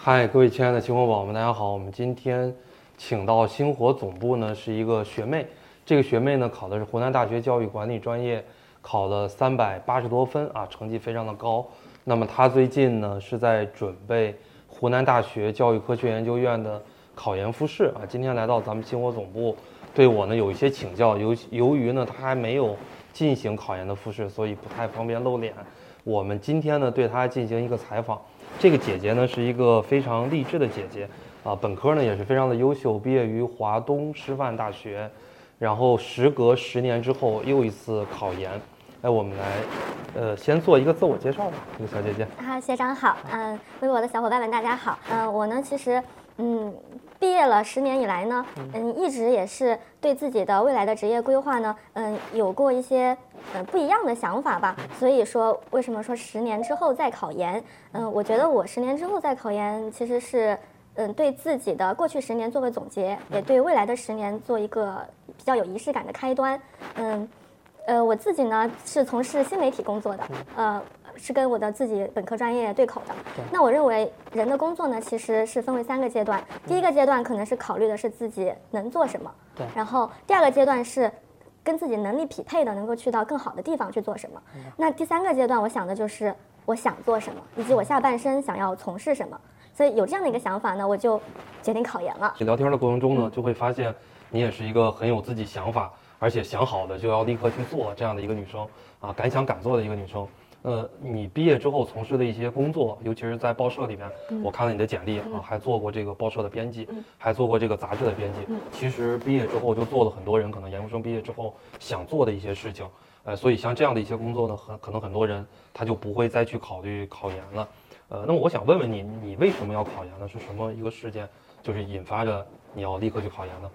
嗨，各位亲爱的星火宝宝们，大家好！我们今天请到星火总部呢是一个学妹，这个学妹呢考的是湖南大学教育管理专业，考了三百八十多分啊，成绩非常的高。那么她最近呢是在准备湖南大学教育科学研究院的考研复试啊，今天来到咱们星火总部，对我呢有一些请教。由由于呢她还没有进行考研的复试，所以不太方便露脸。我们今天呢对她进行一个采访。这个姐姐呢是一个非常励志的姐姐啊，本科呢也是非常的优秀，毕业于华东师范大学，然后时隔十年之后又一次考研。哎，我们来，呃，先做一个自我介绍吧，这个小姐姐。啊，学长好，嗯，微博的小伙伴们大家好，嗯，我呢其实。嗯，毕业了十年以来呢，嗯，一直也是对自己的未来的职业规划呢，嗯，有过一些嗯不一样的想法吧。所以说，为什么说十年之后再考研？嗯，我觉得我十年之后再考研，其实是嗯对自己的过去十年做个总结，也对未来的十年做一个比较有仪式感的开端。嗯，呃，我自己呢是从事新媒体工作的，呃。是跟我的自己本科专业对口的。那我认为人的工作呢，其实是分为三个阶段。第一个阶段可能是考虑的是自己能做什么。对。然后第二个阶段是跟自己能力匹配的，能够去到更好的地方去做什么。那第三个阶段，我想的就是我想做什么，以及我下半生想要从事什么。所以有这样的一个想法呢，我就决定考研了。聊天的过程中呢，就会发现你也是一个很有自己想法，而且想好的就要立刻去做这样的一个女生啊，敢想敢做的一个女生。呃，你毕业之后从事的一些工作，尤其是在报社里面，我看了你的简历啊，还做过这个报社的编辑，还做过这个杂志的编辑。其实毕业之后就做了很多人可能研究生毕业之后想做的一些事情。呃，所以像这样的一些工作呢，很可能很多人他就不会再去考虑考研了。呃，那么我想问问你，你为什么要考研呢？是什么一个事件，就是引发着你要立刻去考研呢？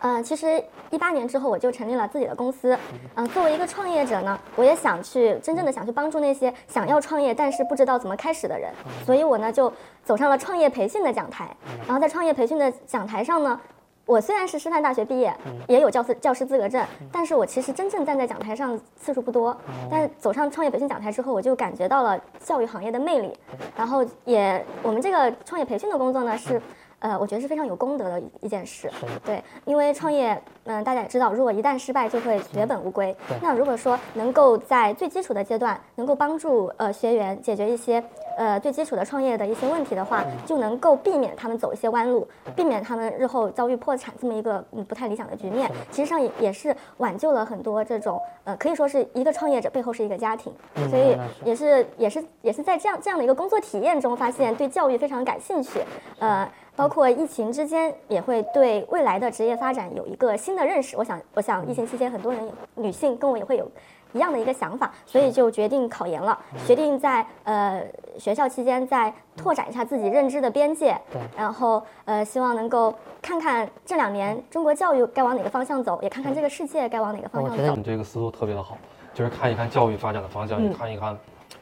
嗯，其实一八年之后我就成立了自己的公司。嗯，作为一个创业者呢，我也想去真正的想去帮助那些想要创业但是不知道怎么开始的人。所以我呢就走上了创业培训的讲台。然后在创业培训的讲台上呢，我虽然是师范大学毕业，也有教师教师资格证，但是我其实真正站在讲台上次数不多。但走上创业培训讲台之后，我就感觉到了教育行业的魅力。然后也我们这个创业培训的工作呢是。呃，我觉得是非常有功德的一件事，对，因为创业，嗯，大家也知道，如果一旦失败，就会血本无归。那如果说能够在最基础的阶段，能够帮助呃学员解决一些呃最基础的创业的一些问题的话，就能够避免他们走一些弯路，避免他们日后遭遇破产这么一个嗯不太理想的局面。其实上也也是挽救了很多这种呃可以说是一个创业者背后是一个家庭，所以也是也是也是在这样这样的一个工作体验中，发现对教育非常感兴趣，呃。包括疫情之间也会对未来的职业发展有一个新的认识。我想，我想疫情期间很多人女性跟我也会有一样的一个想法，所以就决定考研了，决定在呃学校期间再拓展一下自己认知的边界。对。然后呃，希望能够看看这两年中国教育该往哪个方向走，也看看这个世界该往哪个方向走。我觉得你这个思路特别的好，就是看一看教育发展的方向，也看一看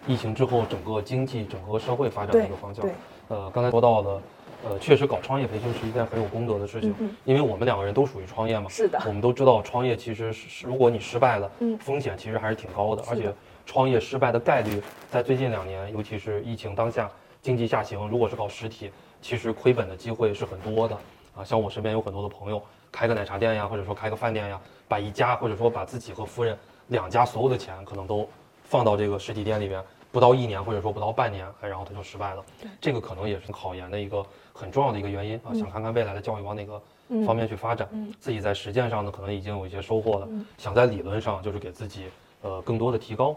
疫情之后整个经济、整个社会发展的一个方向。对。呃，刚才说到了。呃，确实搞创业培训是一件很有功德的事情，因为我们两个人都属于创业嘛。是的。我们都知道创业其实是，如果你失败了，风险其实还是挺高的，而且创业失败的概率在最近两年，尤其是疫情当下，经济下行，如果是搞实体，其实亏本的机会是很多的。啊，像我身边有很多的朋友，开个奶茶店呀，或者说开个饭店呀，把一家或者说把自己和夫人两家所有的钱可能都放到这个实体店里边。不到一年，或者说不到半年，然后他就失败了。这个可能也是考研的一个很重要的一个原因啊。想看看未来的教育往哪个方面去发展，自己在实践上呢，可能已经有一些收获了。想在理论上就是给自己呃更多的提高。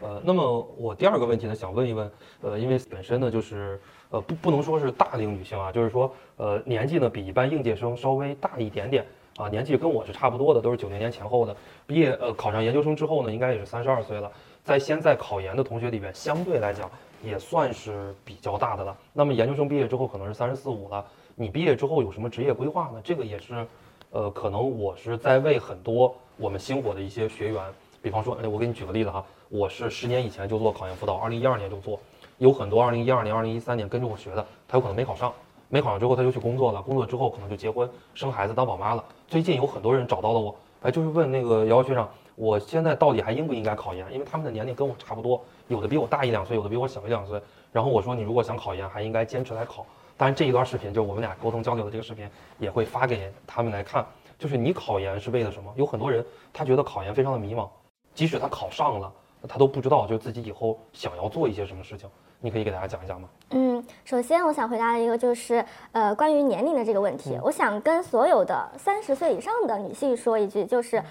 呃，那么我第二个问题呢，想问一问，呃，因为本身呢就是呃不不能说是大龄女性啊，就是说呃年纪呢比一般应届生稍微大一点点啊，年纪跟我是差不多的，都是九零年前后的，毕业呃考上研究生之后呢，应该也是三十二岁了。在现在考研的同学里边，相对来讲也算是比较大的了。那么研究生毕业之后可能是三十四五了。你毕业之后有什么职业规划呢？这个也是，呃，可能我是在为很多我们星火的一些学员，比方说，哎，我给你举个例子哈，我是十年以前就做考研辅导，二零一二年就做，有很多二零一二年、二零一三年跟着我学的，他有可能没考上，没考上之后他就去工作了，工作之后可能就结婚、生孩子、当宝妈了。最近有很多人找到了我，哎，就是问那个姚学长。我现在到底还应不应该考研？因为他们的年龄跟我差不多，有的比我大一两岁，有的比我小一两岁。然后我说你如果想考研，还应该坚持来考。当然这一段视频就是我们俩沟通交流的这个视频，也会发给他们来看。就是你考研是为了什么？有很多人他觉得考研非常的迷茫，即使他考上了，他都不知道就自己以后想要做一些什么事情。你可以给大家讲一讲吗？嗯，首先我想回答的一个就是，呃，关于年龄的这个问题，我想跟所有的三十岁以上的女性说一句，就是，嗯，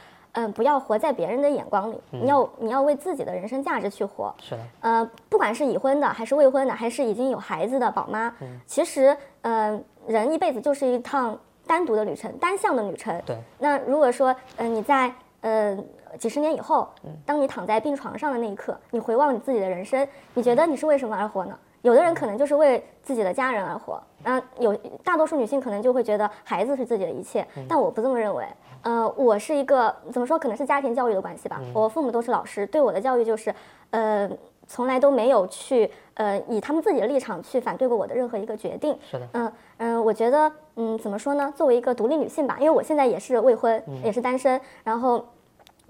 不要活在别人的眼光里，你要你要为自己的人生价值去活。是的。呃，不管是已婚的，还是未婚的，还是已经有孩子的宝妈，其实，嗯，人一辈子就是一趟单独的旅程，单向的旅程。对。那如果说，嗯，你在，呃。几十年以后，当你躺在病床上的那一刻，你回望你自己的人生，你觉得你是为什么而活呢？有的人可能就是为自己的家人而活，那有大多数女性可能就会觉得孩子是自己的一切，但我不这么认为。呃，我是一个怎么说？可能是家庭教育的关系吧。我父母都是老师，对我的教育就是，呃，从来都没有去呃以他们自己的立场去反对过我的任何一个决定。是的。嗯嗯，我觉得嗯怎么说呢？作为一个独立女性吧，因为我现在也是未婚，也是单身，然后。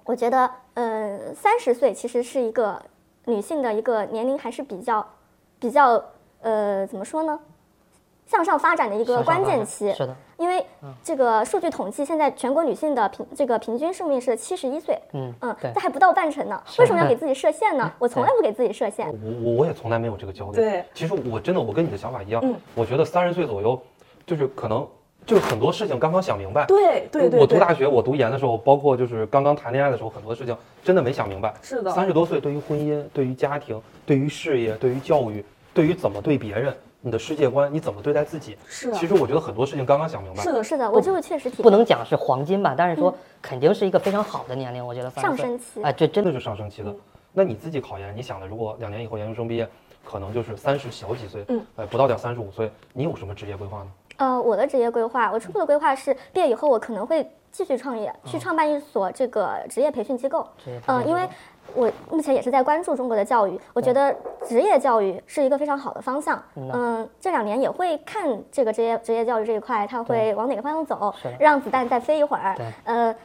我觉得，呃，三十岁其实是一个女性的一个年龄，还是比较，比较，呃，怎么说呢？向上发展的一个关键期。是的。因为这个数据统计，现在全国女性的平这个平均寿命是七十一岁。嗯嗯，这还不到半程呢。为什么要给自己设限呢？我从来不给自己设限。我我我也从来没有这个焦虑。对。其实我真的，我跟你的想法一样。嗯。我觉得三十岁左右，就是可能。就是很多事情刚刚想明白，对对对。我读大学，我读研的时候，包括就是刚刚谈恋爱的时候，很多事情真的没想明白。是的。三十多岁，对于婚姻、对于家庭、对于事业、对于教育、对于怎么对别人，你的世界观，你怎么对待自己？是。其实我觉得很多事情刚刚想明白。是的，是的，我就是确实不能讲是黄金吧，但是说肯定是一个非常好的年龄，我觉得。上升期。哎，这真的是上升期的。那你自己考研，你想的，如果两年以后研究生毕业，可能就是三十小几岁，嗯，哎，不到点三十五岁，你有什么职业规划呢？呃，我的职业规划，我初步的规划是毕业以后我可能会继续创业，去创办一所这个职业培训机构。嗯，因为我目前也是在关注中国的教育，我觉得职业教育是一个非常好的方向。嗯，这两年也会看这个职业职业教育这一块，它会往哪个方向走，让子弹再飞一会儿。呃。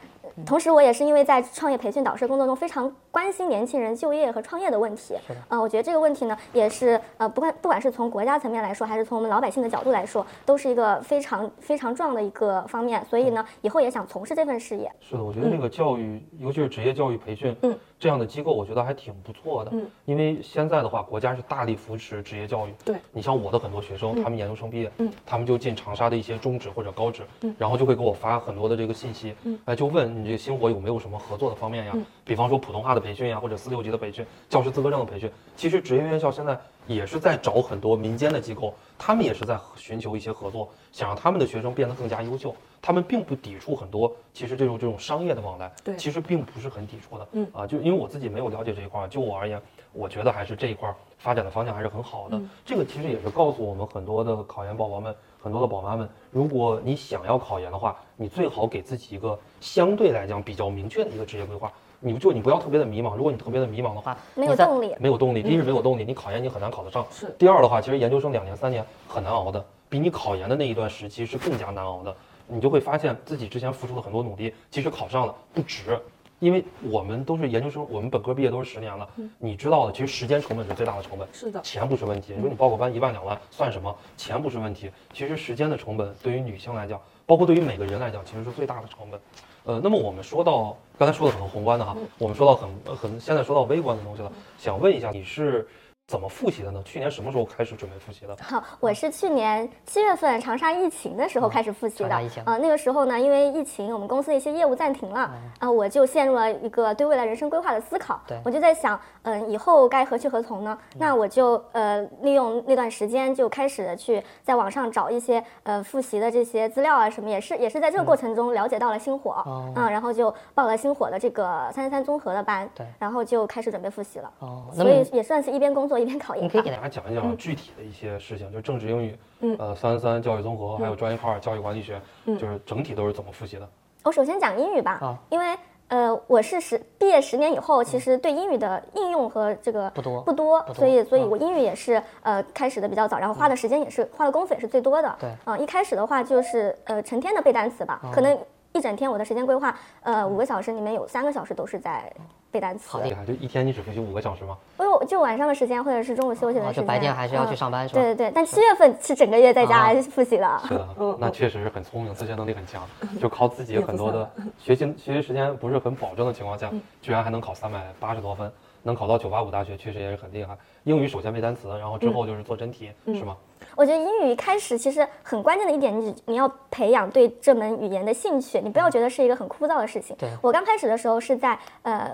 同时，我也是因为在创业培训导师工作中非常关心年轻人就业和创业的问题。嗯，我觉得这个问题呢，也是呃，不管不管是从国家层面来说，还是从我们老百姓的角度来说，都是一个非常非常重要的一个方面。所以呢，以后也想从事这份事业。是的，我觉得这个教育，尤其是职业教育培训，嗯，这样的机构，我觉得还挺不错的。嗯，因为现在的话，国家是大力扶持职业教育。对，你像我的很多学生，他们研究生毕业，嗯，他们就进长沙的一些中职或者高职，嗯，然后就会给我发很多的这个信息，嗯，哎，就问你这个星火有没有。什么合作的方面呀？比方说普通话的培训呀，或者四六级的培训、教师资格证的培训。其实职业院校现在也是在找很多民间的机构，他们也是在寻求一些合作，想让他们的学生变得更加优秀。他们并不抵触很多，其实这种这种商业的往来，对，其实并不是很抵触的。嗯啊，就因为我自己没有了解这一块，就我而言，我觉得还是这一块发展的方向还是很好的。这个其实也是告诉我们很多的考研宝宝们。很多的宝妈们，如果你想要考研的话，你最好给自己一个相对来讲比较明确的一个职业规划。你就你不要特别的迷茫。如果你特别的迷茫的话，没有动力，没有动力。第一是没有动力，你考研你很难考得上。是。第二的话，其实研究生两年三年很难熬的，比你考研的那一段时期是更加难熬的。你就会发现自己之前付出了很多努力，其实考上了不值。因为我们都是研究生，我们本科毕业都是十年了，嗯你知道的，其实时间成本是最大的成本。是的，钱不是问题。你说你报个班一万两万算什么？钱不是问题。其实时间的成本对于女性来讲，包括对于每个人来讲，其实是最大的成本。呃，那么我们说到刚才说的很宏观的哈，我们说到很很现在说到微观的东西了，想问一下你是。怎么复习的呢？去年什么时候开始准备复习的？好，我是去年七月份长沙疫情的时候开始复习的。疫情啊，那个时候呢，因为疫情，我们公司的一些业务暂停了啊，我就陷入了一个对未来人生规划的思考。对，我就在想，嗯，以后该何去何从呢？那我就呃利用那段时间就开始去在网上找一些呃复习的这些资料啊什么，也是也是在这个过程中了解到了星火，嗯，然后就报了星火的这个三三综合的班，对，然后就开始准备复习了。哦，所以也算是一边工作一边考研。你可以给大家讲一讲具体的一些事情，就政治英语，嗯，呃，三三教育综合，还有专业课二教育管理学，就是整体都是怎么复习的？我首先讲英语吧，啊，因为呃，我是十毕业十年以后，其实对英语的应用和这个不多不多，所以所以我英语也是呃开始的比较早，然后花的时间也是花的功夫也是最多的。对，啊，一开始的话就是呃成天的背单词吧，可能。一整天我的时间规划，呃，五个小时里面有三个小时都是在背单词。好厉害，就一天你只复习五个小时吗？因为就晚上的时间或者是中午休息的时间，就白天还是要去嗯上班是吧？对对对，但七月份是整个月在家啊复习的。是的，那确实是很聪明，自学能力很强，就靠自己很多的学习学习时间不是很保证的情况下，居然还能考三百八十多分，能考到九八五大学，确实也是很厉害。英语首先背单词，然后之后就是做真题，是吗？我觉得英语一开始其实很关键的一点，你你要培养对这门语言的兴趣，你不要觉得是一个很枯燥的事情。对我刚开始的时候是在呃。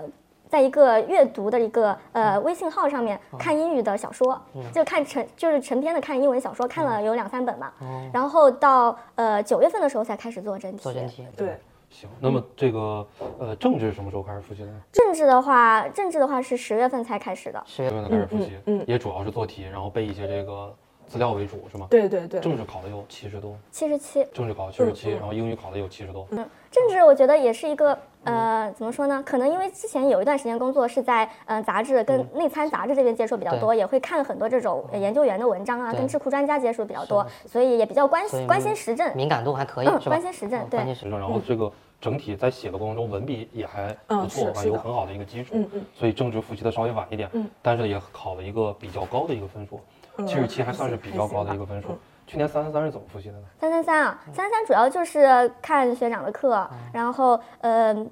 在一个阅读的一个呃微信号上面看英语的小说，就看成就是成篇的看英文小说，看了有两三本吧。然后到呃九月份的时候才开始做真题。做真题。对，行，那么这个呃政治什么时候开始复习的呢？政治的话，政治的话是十月份才开始的。十月份开始复习，嗯嗯也主要是做题，然后背一些这个资料为主，是吗？对对对，政治考的有七十多，七十七，政治考七十七，然后英语考的有七十多。嗯政治我觉得也是一个呃，怎么说呢？可能因为之前有一段时间工作是在呃杂志跟内参杂志这边接触比较多，也会看很多这种呃研究员的文章啊，跟智库专家接触比较多，所以也比较关心关心时政，敏感度还可以嗯，关心时政关心时政，然后这个整体在写的过程中文笔也还不嗯错有很好的一个基础嗯嗯，所以政治复习的稍微晚一点，但是也考了一个比较高的一个分数，嗯。七十七还算是比较高的一个分数嗯。去年三三三是怎么复习的呢？三三三啊，三三三主要就是看学长的课，然后呃。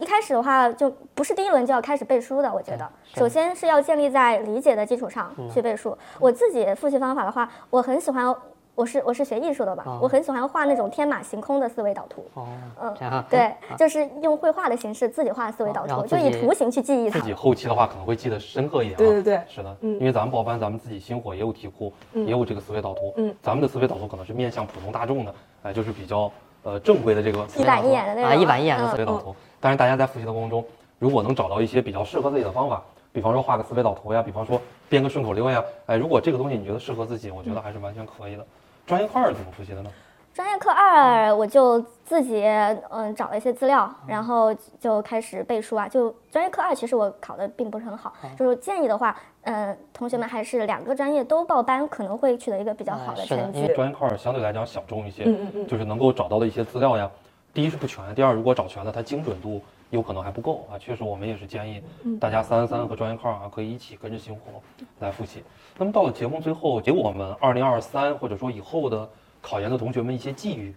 一开始的话，就不是第一轮就要开始背书的。我觉得，是首先是要建立在理解的基础上去背书。我自己复习方法的话，我很喜欢，我是我是学艺术的吧，哦我很喜欢画那种天马行空的思维导图。哦，嗯对，就是用绘画的形式自己画思维导图，就以图形去记忆它自。己后期的话可能会记得深刻一点啊。对对对是的，嗯因为咱们报班，咱们自己星火也有题库，也有这个思维导图。嗯，咱们的思维导图可能是面向普通大众的，哎，就是比较呃正规的这个一板一眼的那种啊一板一眼的嗯思维导图。但是大家在复习的过程中，如果能找到一些比较适合自己的方法，比方说画个思维导图呀，比方说编个顺口溜呀，哎，如果这个东西你觉得适合自己，我觉得还是完全可以的。专业课二怎么复习的呢？专业课二，我就自己嗯找了一些资料，然后就开始背书啊。就专业课二，其实我考的并不是很好，就是建议的话，嗯，同学们还是两个专业都报班，可能会取得一个比较好的成绩是的因为。专业课二相对来讲小众一些，嗯嗯嗯就是能够找到的一些资料呀，第一是不全，第二如果找全了，它精准度有可能还不够啊。确实，我们也是建议大家三三三和专业课二啊可以一起跟着星火来复习。那么到了节目最后，给我们二零二三或者说以后的考研的同学们一些寄语，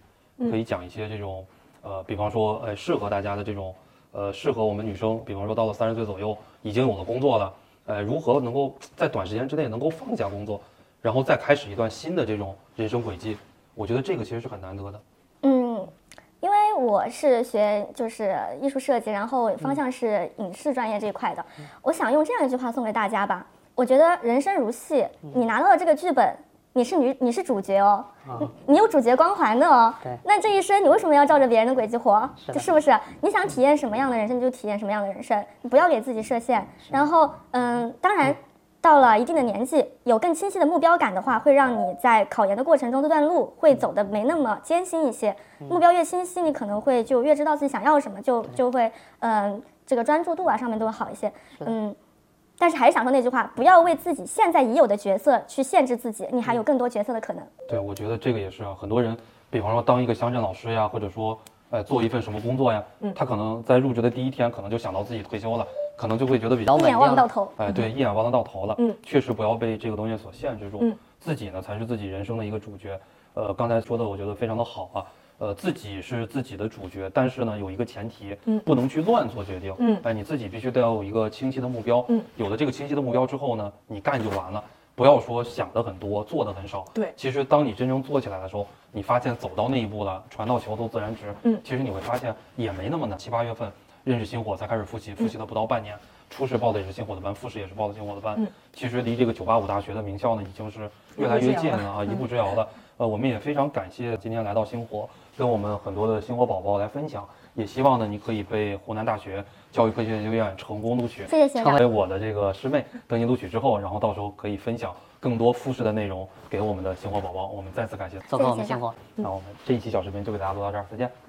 可以讲一些这种呃，比方说呃适合大家的这种呃适合我们女生，比方说到了三十岁左右已经有了工作了，呃，如何能够在短时间之内能够放下工作，然后再开始一段新的这种人生轨迹？我觉得这个其实是很难得的。我是学就是艺术设计，然后方向是影视专业这一块的，我想用这样一句话送给大家吧。我觉得人生如戏，你拿到了这个剧本，你是女，你是主角哦，你你有主角光环的哦对。那这一生你为什么要照着别人的轨迹活？是不是？你想体验什么样的人生，你就体验什么样的人生，你不要给自己设限。然后，嗯，当然。到了一定的年纪，有更清晰的目标感的话，会让你在考研的过程中这段路会走得没那么艰辛一些。目标越清晰，你可能会就越知道自己想要什么，就就会嗯、这个专注度啊上面都会好一些。嗯，但是还是想说那句话，不要为自己现在已有的角色去限制自己，你还有更多角色的可能。对，我觉得这个也是啊，很多人，比方说当一个乡镇老师呀，或者说，呃，做一份什么工作呀，他可能在入职的第一天，可能就想到自己退休了，可能就会觉得比较稳一眼望定到头。哎，对，一眼望得到头了。嗯，确实不要被这个东西所限制住，嗯自己呢才是自己人生的一个主角。呃，刚才说的我觉得非常的好啊。呃，自己是自己的主角，但是呢，有一个前提，嗯不能去乱做决定。嗯哎，你自己必须得要有一个清晰的目标。嗯，有了这个清晰的目标之后呢，你干就完了。不要说想的很多，做的很少。对其实当你真正做起来的时候，你发现走到那一步了，船到桥头自然直。嗯其实你会发现也没那么难。七八月份认识星火才开始复习，复习了不到半年，初试报的也是星火的班，复试也是报的星火的班。嗯其实离这个九八五大学的名校呢，已经是越来越近了啊，一步之遥了。呃，我们也非常感谢今天来到星火，跟我们很多的星火宝宝来分享，也希望呢你可以被湖南大学教育科学研究院成功录取。谢谢学长成。为我的这个师妹，等你录取之后，然后到时候可以分享更多复试的内容给我们的星火宝宝。我们再次感谢。谢谢我们星火。那我们这一期小视频就给大家录到这儿，再见。